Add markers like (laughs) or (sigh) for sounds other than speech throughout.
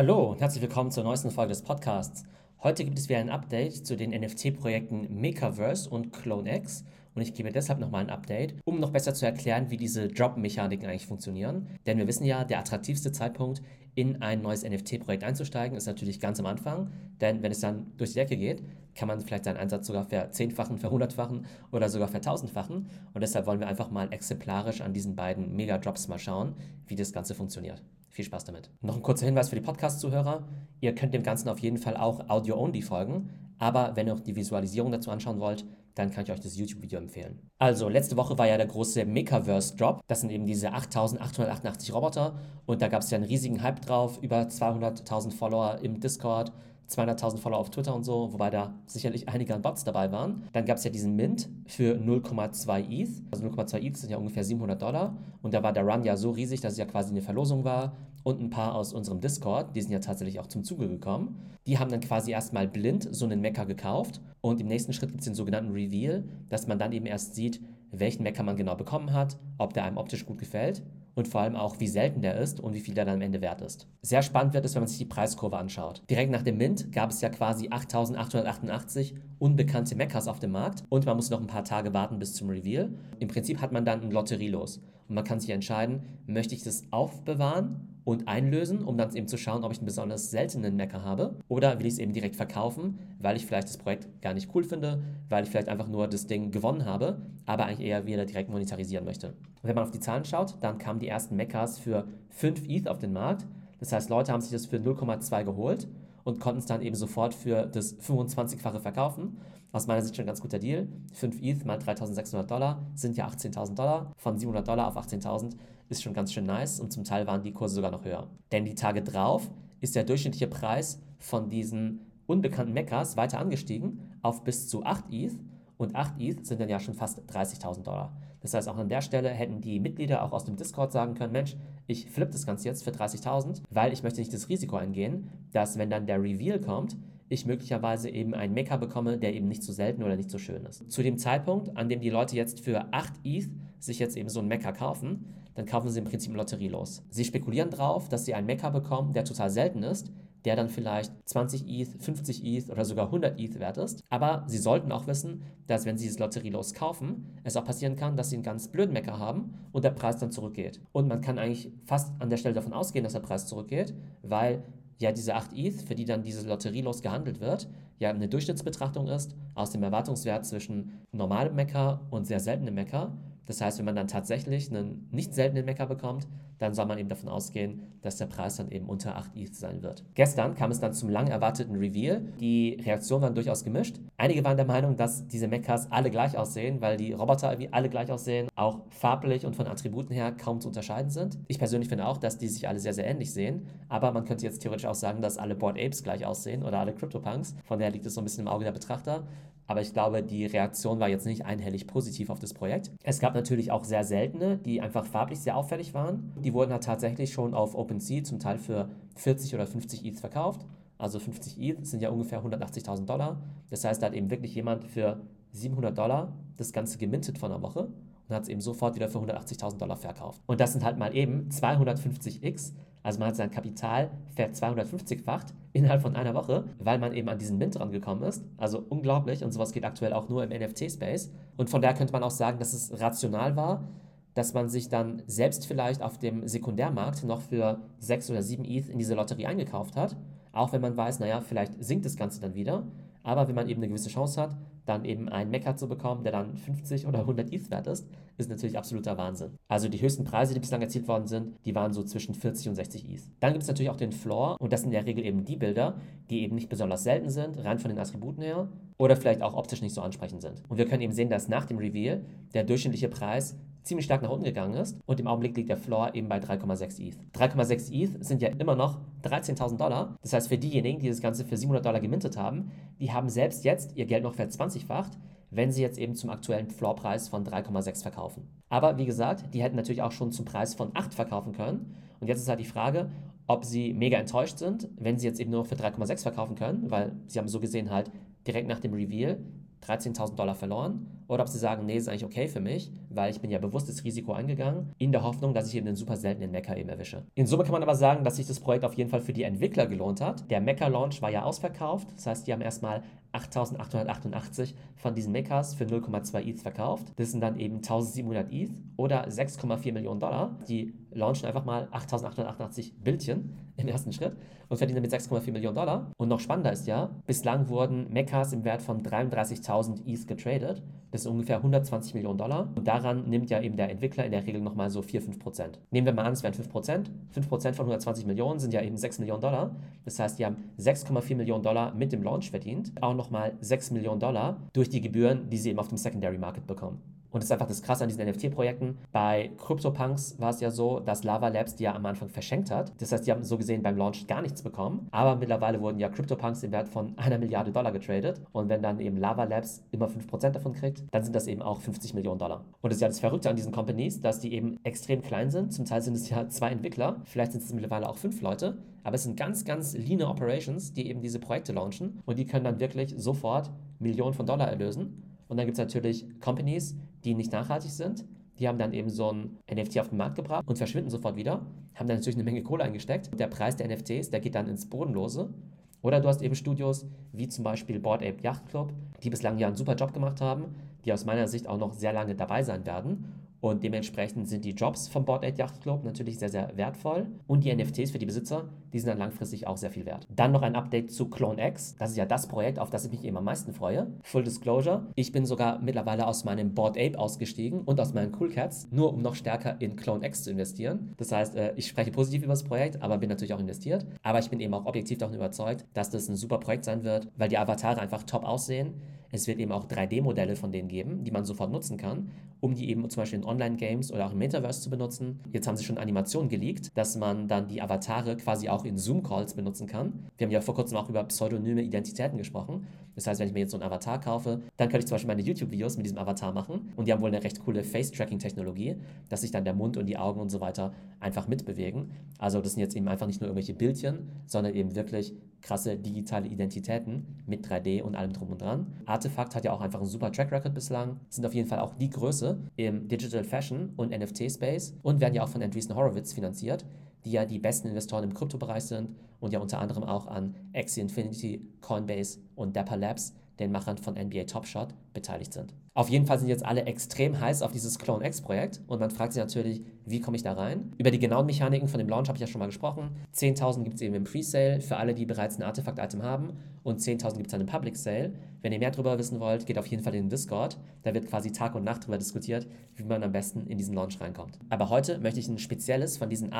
Hallo und herzlich willkommen zur neuesten Folge des Podcasts. Heute gibt es wieder ein Update zu den NFT-Projekten Makerverse und CloneX und ich gebe deshalb nochmal ein Update, um noch besser zu erklären, wie diese Drop-Mechaniken eigentlich funktionieren. Denn wir wissen ja, der attraktivste Zeitpunkt, in ein neues NFT-Projekt einzusteigen, ist natürlich ganz am Anfang. Denn wenn es dann durch die Decke geht, kann man vielleicht seinen Einsatz sogar verzehnfachen, verhundertfachen oder sogar vertausendfachen. Und deshalb wollen wir einfach mal exemplarisch an diesen beiden Mega-Drops mal schauen, wie das Ganze funktioniert. Viel Spaß damit. Noch ein kurzer Hinweis für die Podcast-Zuhörer. Ihr könnt dem Ganzen auf jeden Fall auch Audio-Only folgen. Aber wenn ihr auch die Visualisierung dazu anschauen wollt, dann kann ich euch das YouTube-Video empfehlen. Also, letzte Woche war ja der große Mechaverse-Drop. Das sind eben diese 8888 Roboter. Und da gab es ja einen riesigen Hype drauf, über 200.000 Follower im Discord. 200.000 Follower auf Twitter und so, wobei da sicherlich einige an Bots dabei waren. Dann gab es ja diesen Mint für 0,2 ETH. Also 0,2 ETH sind ja ungefähr 700 Dollar. Und da war der Run ja so riesig, dass es ja quasi eine Verlosung war. Und ein paar aus unserem Discord, die sind ja tatsächlich auch zum Zuge gekommen. Die haben dann quasi erstmal blind so einen Mecker gekauft. Und im nächsten Schritt gibt es den sogenannten Reveal, dass man dann eben erst sieht, welchen Mecker man genau bekommen hat, ob der einem optisch gut gefällt und vor allem auch, wie selten der ist und wie viel der dann am Ende wert ist. Sehr spannend wird es, wenn man sich die Preiskurve anschaut. Direkt nach dem Mint gab es ja quasi 8888 unbekannte Meccas auf dem Markt und man muss noch ein paar Tage warten bis zum Reveal. Im Prinzip hat man dann ein Lotterielos und man kann sich entscheiden, möchte ich das aufbewahren und einlösen, um dann eben zu schauen, ob ich einen besonders seltenen Mecker habe oder will ich es eben direkt verkaufen, weil ich vielleicht das Projekt gar nicht cool finde, weil ich vielleicht einfach nur das Ding gewonnen habe, aber eigentlich eher wieder direkt monetarisieren möchte. wenn man auf die Zahlen schaut, dann kamen die ersten Meccas für 5 ETH auf den Markt. Das heißt, Leute haben sich das für 0,2 geholt und konnten es dann eben sofort für das 25-fache verkaufen. Aus meiner Sicht schon ein ganz guter Deal. 5 ETH mal 3600 Dollar sind ja 18.000 Dollar. Von 700 Dollar auf 18.000 ist schon ganz schön nice und zum Teil waren die Kurse sogar noch höher. Denn die Tage drauf ist der durchschnittliche Preis von diesen unbekannten Meccas weiter angestiegen auf bis zu 8 ETH und 8 ETH sind dann ja schon fast 30.000 Dollar. Das heißt, auch an der Stelle hätten die Mitglieder auch aus dem Discord sagen können, Mensch, ich flippe das Ganze jetzt für 30.000, weil ich möchte nicht das Risiko eingehen, dass wenn dann der Reveal kommt, ich möglicherweise eben einen Mecker bekomme, der eben nicht so selten oder nicht so schön ist. Zu dem Zeitpunkt, an dem die Leute jetzt für 8 ETH sich jetzt eben so einen Mecker kaufen, dann kaufen sie im Prinzip Lotterie los. Sie spekulieren drauf, dass sie einen Mecker bekommen, der total selten ist, der dann vielleicht 20 ETH, 50 ETH oder sogar 100 ETH wert ist. Aber sie sollten auch wissen, dass wenn sie dieses Lotterielos kaufen, es auch passieren kann, dass sie einen ganz blöden Mecker haben und der Preis dann zurückgeht. Und man kann eigentlich fast an der Stelle davon ausgehen, dass der Preis zurückgeht, weil ja diese 8 ETH, für die dann dieses Lotterielos gehandelt wird, ja eine Durchschnittsbetrachtung ist aus dem Erwartungswert zwischen normalem Mecker und sehr seltenem Mecker. Das heißt, wenn man dann tatsächlich einen nicht seltenen Mecker bekommt, dann soll man eben davon ausgehen, dass der Preis dann eben unter 8 ETH sein wird. Gestern kam es dann zum lang erwarteten Reveal. Die Reaktionen waren durchaus gemischt. Einige waren der Meinung, dass diese Mechas alle gleich aussehen, weil die Roboter irgendwie alle gleich aussehen, auch farblich und von Attributen her kaum zu unterscheiden sind. Ich persönlich finde auch, dass die sich alle sehr, sehr ähnlich sehen, aber man könnte jetzt theoretisch auch sagen, dass alle Board Apes gleich aussehen oder alle CryptoPunks. Von daher liegt es so ein bisschen im Auge der Betrachter. Aber ich glaube, die Reaktion war jetzt nicht einhellig positiv auf das Projekt. Es gab natürlich auch sehr seltene, die einfach farblich sehr auffällig waren. Die wurden halt tatsächlich schon auf OpenSea zum Teil für 40 oder 50 ETH verkauft. Also 50 ETH sind ja ungefähr 180.000 Dollar. Das heißt, da hat eben wirklich jemand für 700 Dollar das Ganze gemintet von einer Woche und hat es eben sofort wieder für 180.000 Dollar verkauft. Und das sind halt mal eben 250x also man hat sein Kapital ver 250-facht innerhalb von einer Woche, weil man eben an diesen Mint rangekommen ist. Also unglaublich und sowas geht aktuell auch nur im NFT-Space. Und von daher könnte man auch sagen, dass es rational war, dass man sich dann selbst vielleicht auf dem Sekundärmarkt noch für 6 oder 7 ETH in diese Lotterie eingekauft hat. Auch wenn man weiß, naja, vielleicht sinkt das Ganze dann wieder. Aber wenn man eben eine gewisse Chance hat, dann eben einen Mecker zu bekommen, der dann 50 oder 100 ETH wert ist, ist natürlich absoluter Wahnsinn. Also die höchsten Preise, die bislang erzielt worden sind, die waren so zwischen 40 und 60 ETH. Dann gibt es natürlich auch den Floor und das sind in der Regel eben die Bilder, die eben nicht besonders selten sind, rein von den Attributen her oder vielleicht auch optisch nicht so ansprechend sind. Und wir können eben sehen, dass nach dem Reveal der durchschnittliche Preis ziemlich stark nach unten gegangen ist und im Augenblick liegt der Floor eben bei 3,6 ETH. 3,6 ETH sind ja immer noch 13.000 Dollar. Das heißt, für diejenigen, die das Ganze für 700 Dollar gemintet haben, die haben selbst jetzt ihr Geld noch verzwanzigfacht, wenn sie jetzt eben zum aktuellen Floorpreis von 3,6 verkaufen. Aber wie gesagt, die hätten natürlich auch schon zum Preis von 8 verkaufen können. Und jetzt ist halt die Frage, ob sie mega enttäuscht sind, wenn sie jetzt eben nur für 3,6 verkaufen können, weil sie haben so gesehen halt direkt nach dem Reveal 13.000 Dollar verloren oder ob sie sagen, nee, ist eigentlich okay für mich, weil ich bin ja bewusstes Risiko eingegangen, in der Hoffnung, dass ich eben einen super seltenen Mecha eben erwische. In Summe kann man aber sagen, dass sich das Projekt auf jeden Fall für die Entwickler gelohnt hat. Der Mecha-Launch war ja ausverkauft, das heißt, die haben erstmal 8.888 von diesen Mechas für 0,2 ETH verkauft. Das sind dann eben 1.700 ETH oder 6,4 Millionen Dollar. Die launchen einfach mal 8.888 Bildchen (laughs) im ersten Schritt und verdienen damit 6,4 Millionen Dollar. Und noch spannender ist ja, bislang wurden Mechas im Wert von 33.000 ETH getradet. Das sind ungefähr 120 Millionen Dollar. Und daran nimmt ja eben der Entwickler in der Regel nochmal so 4, 5 Prozent. Nehmen wir mal an, es wären 5 Prozent. 5 Prozent von 120 Millionen sind ja eben 6 Millionen Dollar. Das heißt, die haben 6,4 Millionen Dollar mit dem Launch verdient. Auch nochmal 6 Millionen Dollar durch die Gebühren, die sie eben auf dem Secondary Market bekommen. Und das ist einfach das Krasse an diesen NFT-Projekten. Bei CryptoPunks war es ja so, dass Lava Labs die ja am Anfang verschenkt hat. Das heißt, die haben so gesehen beim Launch gar nichts bekommen. Aber mittlerweile wurden ja CryptoPunks im Wert von einer Milliarde Dollar getradet. Und wenn dann eben Lava Labs immer 5% davon kriegt, dann sind das eben auch 50 Millionen Dollar. Und das ist ja das Verrückte an diesen Companies, dass die eben extrem klein sind. Zum Teil sind es ja zwei Entwickler, vielleicht sind es mittlerweile auch fünf Leute. Aber es sind ganz, ganz lean Operations, die eben diese Projekte launchen. Und die können dann wirklich sofort Millionen von Dollar erlösen. Und dann gibt es natürlich Companies, die nicht nachhaltig sind. Die haben dann eben so ein NFT auf den Markt gebracht und verschwinden sofort wieder, haben dann natürlich eine Menge Kohle eingesteckt. Der Preis der NFTs, der geht dann ins Bodenlose. Oder du hast eben Studios wie zum Beispiel Board Ape Yacht Club, die bislang ja einen super Job gemacht haben, die aus meiner Sicht auch noch sehr lange dabei sein werden und dementsprechend sind die Jobs vom Board Aid Yacht Club natürlich sehr, sehr wertvoll. Und die NFTs für die Besitzer, die sind dann langfristig auch sehr viel wert. Dann noch ein Update zu CloneX. Das ist ja das Projekt, auf das ich mich eben am meisten freue. Full Disclosure. Ich bin sogar mittlerweile aus meinem Board Ape ausgestiegen und aus meinen Cool Cats, nur um noch stärker in CloneX zu investieren. Das heißt, äh, ich spreche positiv über das Projekt, aber bin natürlich auch investiert. Aber ich bin eben auch objektiv davon überzeugt, dass das ein super Projekt sein wird, weil die Avatare einfach top aussehen es wird eben auch 3D-Modelle von denen geben, die man sofort nutzen kann, um die eben zum Beispiel in Online-Games oder auch im Metaverse zu benutzen. Jetzt haben sie schon Animationen geleakt, dass man dann die Avatare quasi auch in Zoom-Calls benutzen kann. Wir haben ja vor kurzem auch über pseudonyme Identitäten gesprochen. Das heißt, wenn ich mir jetzt so einen Avatar kaufe, dann könnte ich zum Beispiel meine YouTube-Videos mit diesem Avatar machen. Und die haben wohl eine recht coole Face-Tracking-Technologie, dass sich dann der Mund und die Augen und so weiter einfach mitbewegen. Also das sind jetzt eben einfach nicht nur irgendwelche Bildchen, sondern eben wirklich krasse digitale Identitäten mit 3D und allem drum und dran. Artefakt hat ja auch einfach einen super Track Record bislang, sind auf jeden Fall auch die Größe im Digital Fashion und NFT Space und werden ja auch von Andreessen Horowitz finanziert, die ja die besten Investoren im Kryptobereich sind und ja unter anderem auch an Axie Infinity, Coinbase und Dapper Labs, den Machern von NBA Top Shot, beteiligt sind. Auf jeden Fall sind jetzt alle extrem heiß auf dieses Clone X-Projekt und man fragt sich natürlich, wie komme ich da rein? Über die genauen Mechaniken von dem Launch habe ich ja schon mal gesprochen. 10.000 gibt es eben im Pre-Sale für alle, die bereits ein Artefakt-Item haben und 10.000 gibt es dann im Public Sale. Wenn ihr mehr darüber wissen wollt, geht auf jeden Fall in den Discord. Da wird quasi Tag und Nacht darüber diskutiert, wie man am besten in diesen Launch reinkommt. Aber heute möchte ich ein spezielles von diesen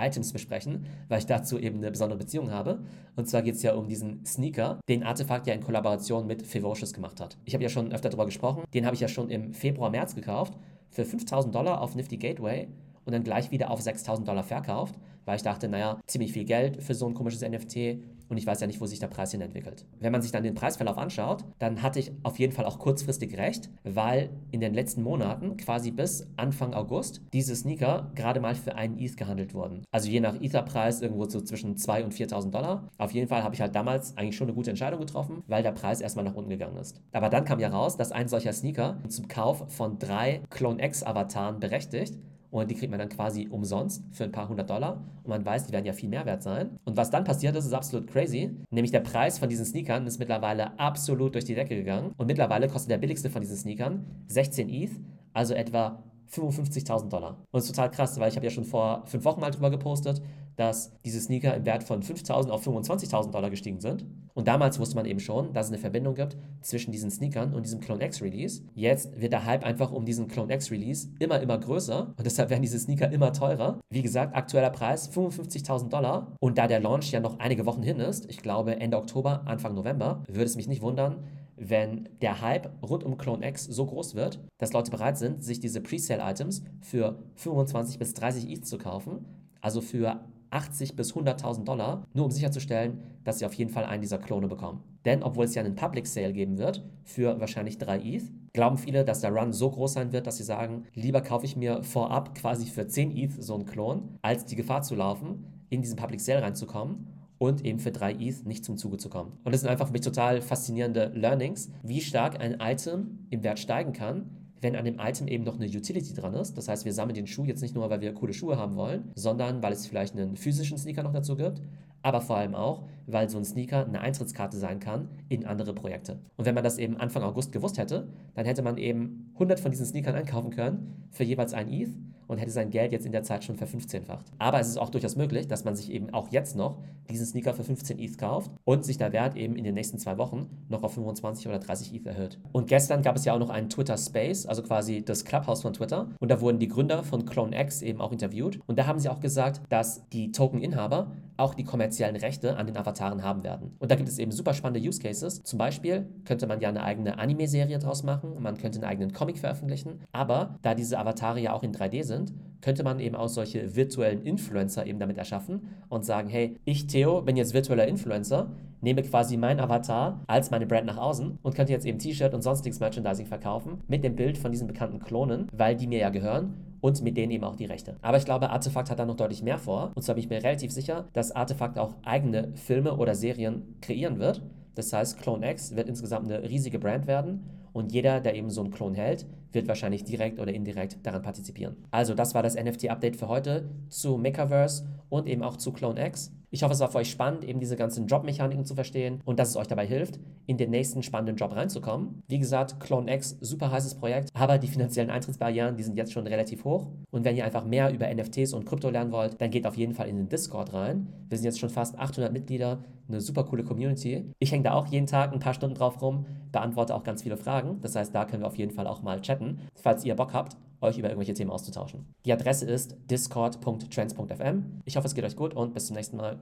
Artefakt-Items besprechen, weil ich dazu eben eine besondere Beziehung habe. Und zwar geht es ja um diesen Sneaker, den Artefakt ja in Kollaboration mit Fevocious gemacht hat. Ich habe ja schon öfter darüber gesprochen. Den habe ich ja schon im Februar, März gekauft. Für 5000 Dollar auf Nifty Gateway und dann gleich wieder auf 6000 Dollar verkauft, weil ich dachte, naja, ziemlich viel Geld für so ein komisches NFT und ich weiß ja nicht, wo sich der Preis hin entwickelt. Wenn man sich dann den Preisverlauf anschaut, dann hatte ich auf jeden Fall auch kurzfristig recht, weil in den letzten Monaten, quasi bis Anfang August, diese Sneaker gerade mal für einen ETH gehandelt wurden. Also je nach Ether-Preis irgendwo so zwischen 2.000 und 4.000 Dollar. Auf jeden Fall habe ich halt damals eigentlich schon eine gute Entscheidung getroffen, weil der Preis erstmal nach unten gegangen ist. Aber dann kam ja raus, dass ein solcher Sneaker zum Kauf von drei Clone X-Avataren berechtigt und die kriegt man dann quasi umsonst für ein paar hundert Dollar und man weiß, die werden ja viel mehr wert sein. Und was dann passiert ist, ist absolut crazy, nämlich der Preis von diesen Sneakern ist mittlerweile absolut durch die Decke gegangen und mittlerweile kostet der billigste von diesen Sneakern 16 ETH, also etwa 55.000 Dollar. Und das ist total krass, weil ich habe ja schon vor fünf Wochen mal drüber gepostet, dass diese Sneaker im Wert von 5.000 auf 25.000 Dollar gestiegen sind. Und damals wusste man eben schon, dass es eine Verbindung gibt zwischen diesen Sneakern und diesem Clone X Release. Jetzt wird der Hype einfach um diesen Clone X Release immer, immer größer und deshalb werden diese Sneaker immer teurer. Wie gesagt, aktueller Preis 55.000 Dollar. Und da der Launch ja noch einige Wochen hin ist, ich glaube Ende Oktober, Anfang November, würde es mich nicht wundern, wenn der Hype rund um Clone X so groß wird, dass Leute bereit sind, sich diese Presale-Items für 25 bis 30 ETH zu kaufen, also für 80 bis 100.000 Dollar, nur um sicherzustellen, dass sie auf jeden Fall einen dieser Klone bekommen. Denn obwohl es ja einen Public Sale geben wird für wahrscheinlich 3 ETH, glauben viele, dass der Run so groß sein wird, dass sie sagen, lieber kaufe ich mir vorab quasi für 10 ETH so einen Klon, als die Gefahr zu laufen, in diesen Public Sale reinzukommen und eben für 3 ETH nicht zum Zuge zu kommen. Und das sind einfach für mich total faszinierende Learnings, wie stark ein Item im Wert steigen kann, wenn an dem Item eben noch eine Utility dran ist. Das heißt, wir sammeln den Schuh jetzt nicht nur, weil wir coole Schuhe haben wollen, sondern weil es vielleicht einen physischen Sneaker noch dazu gibt, aber vor allem auch, weil so ein Sneaker eine Eintrittskarte sein kann in andere Projekte. Und wenn man das eben Anfang August gewusst hätte, dann hätte man eben 100 von diesen Sneakern einkaufen können für jeweils ein ETH und hätte sein Geld jetzt in der Zeit schon verfünfzehnfacht. Aber es ist auch durchaus möglich, dass man sich eben auch jetzt noch diesen Sneaker für 15 ETH kauft und sich der Wert eben in den nächsten zwei Wochen noch auf 25 oder 30 ETH erhöht. Und gestern gab es ja auch noch einen Twitter Space, also quasi das Clubhouse von Twitter. Und da wurden die Gründer von CloneX eben auch interviewt. Und da haben sie auch gesagt, dass die Token-Inhaber auch die kommerziellen Rechte an den Avataren haben werden. Und da gibt es eben super spannende Use Cases. Zum Beispiel könnte man ja eine eigene Anime-Serie draus machen, man könnte einen eigenen Comic veröffentlichen, aber da diese Avatare ja auch in 3D sind, könnte man eben auch solche virtuellen Influencer eben damit erschaffen und sagen, hey, ich Theo bin jetzt virtueller Influencer, nehme quasi meinen Avatar als meine Brand nach außen und könnte jetzt eben T-Shirt und sonstiges Merchandising verkaufen mit dem Bild von diesen bekannten Klonen, weil die mir ja gehören und mit denen eben auch die Rechte. Aber ich glaube, Artefakt hat da noch deutlich mehr vor. Und zwar bin ich mir relativ sicher, dass Artefakt auch eigene Filme oder Serien kreieren wird. Das heißt, Clone X wird insgesamt eine riesige Brand werden und jeder, der eben so einen Klon hält, wird wahrscheinlich direkt oder indirekt daran partizipieren. Also, das war das NFT-Update für heute zu Makerverse und eben auch zu Clone X. Ich hoffe, es war für euch spannend, eben diese ganzen Job-Mechaniken zu verstehen und dass es euch dabei hilft, in den nächsten spannenden Job reinzukommen. Wie gesagt, Clone X, super heißes Projekt, aber die finanziellen Eintrittsbarrieren, die sind jetzt schon relativ hoch. Und wenn ihr einfach mehr über NFTs und Krypto lernen wollt, dann geht auf jeden Fall in den Discord rein. Wir sind jetzt schon fast 800 Mitglieder, eine super coole Community. Ich hänge da auch jeden Tag ein paar Stunden drauf rum, beantworte auch ganz viele Fragen. Das heißt, da können wir auf jeden Fall auch mal chatten, falls ihr Bock habt euch über irgendwelche Themen auszutauschen. Die Adresse ist discord.trends.fm. Ich hoffe, es geht euch gut und bis zum nächsten Mal.